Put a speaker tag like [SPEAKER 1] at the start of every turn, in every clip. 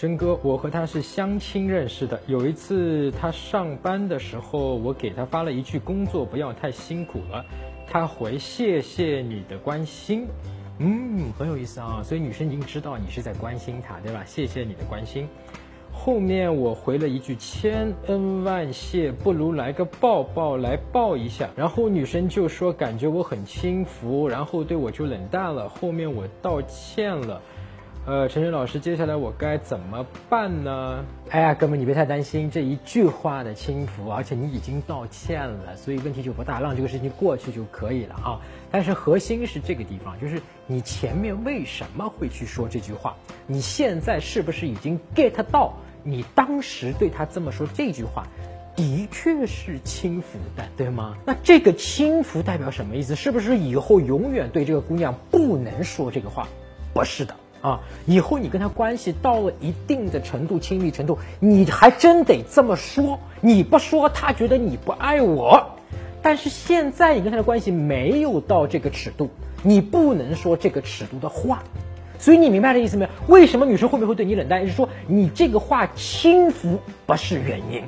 [SPEAKER 1] 真哥，我和他是相亲认识的。有一次他上班的时候，我给他发了一句“工作不要太辛苦了”，他回“谢谢你的关心”。嗯，很有意思啊。所以女生已经知道你是在关心她，对吧？谢谢你的关心。后面我回了一句“千恩万谢”，不如来个抱抱来抱一下。然后女生就说感觉我很轻浮，然后对我就冷淡了。后面我道歉了。呃，陈晨老师，接下来我该怎么办呢？哎呀，哥们，你别太担心这一句话的轻浮，而且你已经道歉了，所以问题就不大，让这个事情过去就可以了啊。但是核心是这个地方，就是你前面为什么会去说这句话？你现在是不是已经 get 到你当时对他这么说这句话，的确是轻浮的，对吗？那这个轻浮代表什么意思？是不是以后永远对这个姑娘不能说这个话？不是的。啊，以后你跟他关系到了一定的程度、亲密程度，你还真得这么说。你不说，他觉得你不爱我。但是现在你跟他的关系没有到这个尺度，你不能说这个尺度的话。所以你明白这意思没有？为什么女生后面会对你冷淡？是说你这个话轻浮不是原因，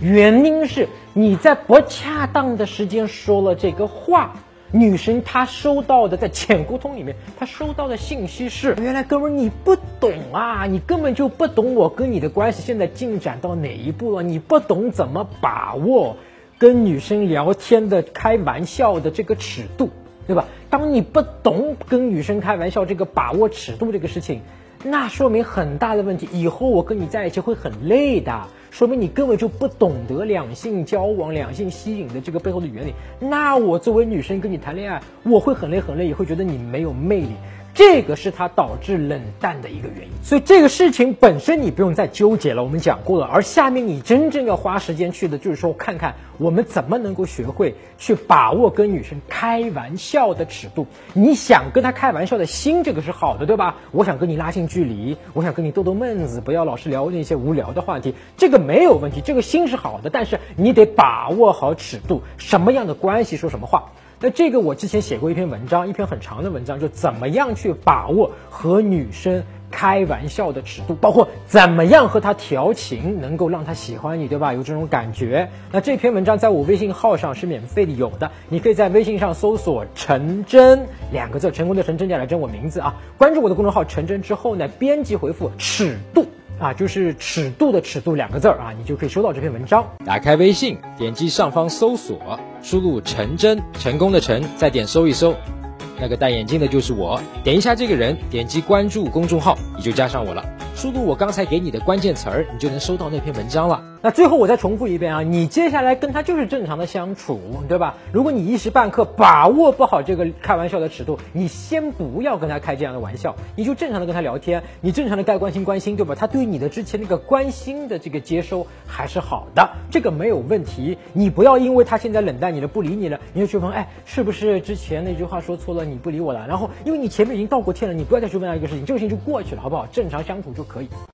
[SPEAKER 1] 原因是你在不恰当的时间说了这个话。女生她收到的在浅沟通里面，她收到的信息是：原来哥们你不懂啊，你根本就不懂我跟你的关系现在进展到哪一步了，你不懂怎么把握跟女生聊天的开玩笑的这个尺度，对吧？当你不懂跟女生开玩笑这个把握尺度这个事情，那说明很大的问题，以后我跟你在一起会很累的。说明你根本就不懂得两性交往、两性吸引的这个背后的原理。那我作为女生跟你谈恋爱，我会很累很累，也会觉得你没有魅力。这个是他导致冷淡的一个原因，所以这个事情本身你不用再纠结了，我们讲过了。而下面你真正要花时间去的，就是说看看我们怎么能够学会去把握跟女生开玩笑的尺度。你想跟她开玩笑的心，这个是好的，对吧？我想跟你拉近距离，我想跟你逗逗闷子，不要老是聊那些无聊的话题，这个没有问题，这个心是好的，但是你得把握好尺度，什么样的关系说什么话。那这个我之前写过一篇文章，一篇很长的文章，就怎么样去把握和女生开玩笑的尺度，包括怎么样和她调情，能够让她喜欢你，对吧？有这种感觉。那这篇文章在我微信号上是免费的，有的，你可以在微信上搜索“陈真”两个字，成功的陈真假来真我名字啊，关注我的公众号“陈真”之后呢，编辑回复“尺度”。啊，就是尺度的尺度两个字儿啊，你就可以收到这篇文章。打开微信，点击上方搜索，输入“陈真”，成功的陈，再点搜一搜，那个戴眼镜的就是我。点一下这个人，点击关注公众号，你就加上我了。输入我刚才给你的关键词儿，你就能收到那篇文章了。那最后我再重复一遍啊，你接下来跟他就是正常的相处，对吧？如果你一时半刻把握不好这个开玩笑的尺度，你先不要跟他开这样的玩笑，你就正常的跟他聊天，你正常的该关心关心，对吧？他对你的之前那个关心的这个接收还是好的，这个没有问题。你不要因为他现在冷淡你了，不理你了，你就去问，哎，是不是之前那句话说错了，你不理我了？然后因为你前面已经道过歉了，你不要再去问他一个事情，这个事情就过去了，好不好？正常相处就可可以。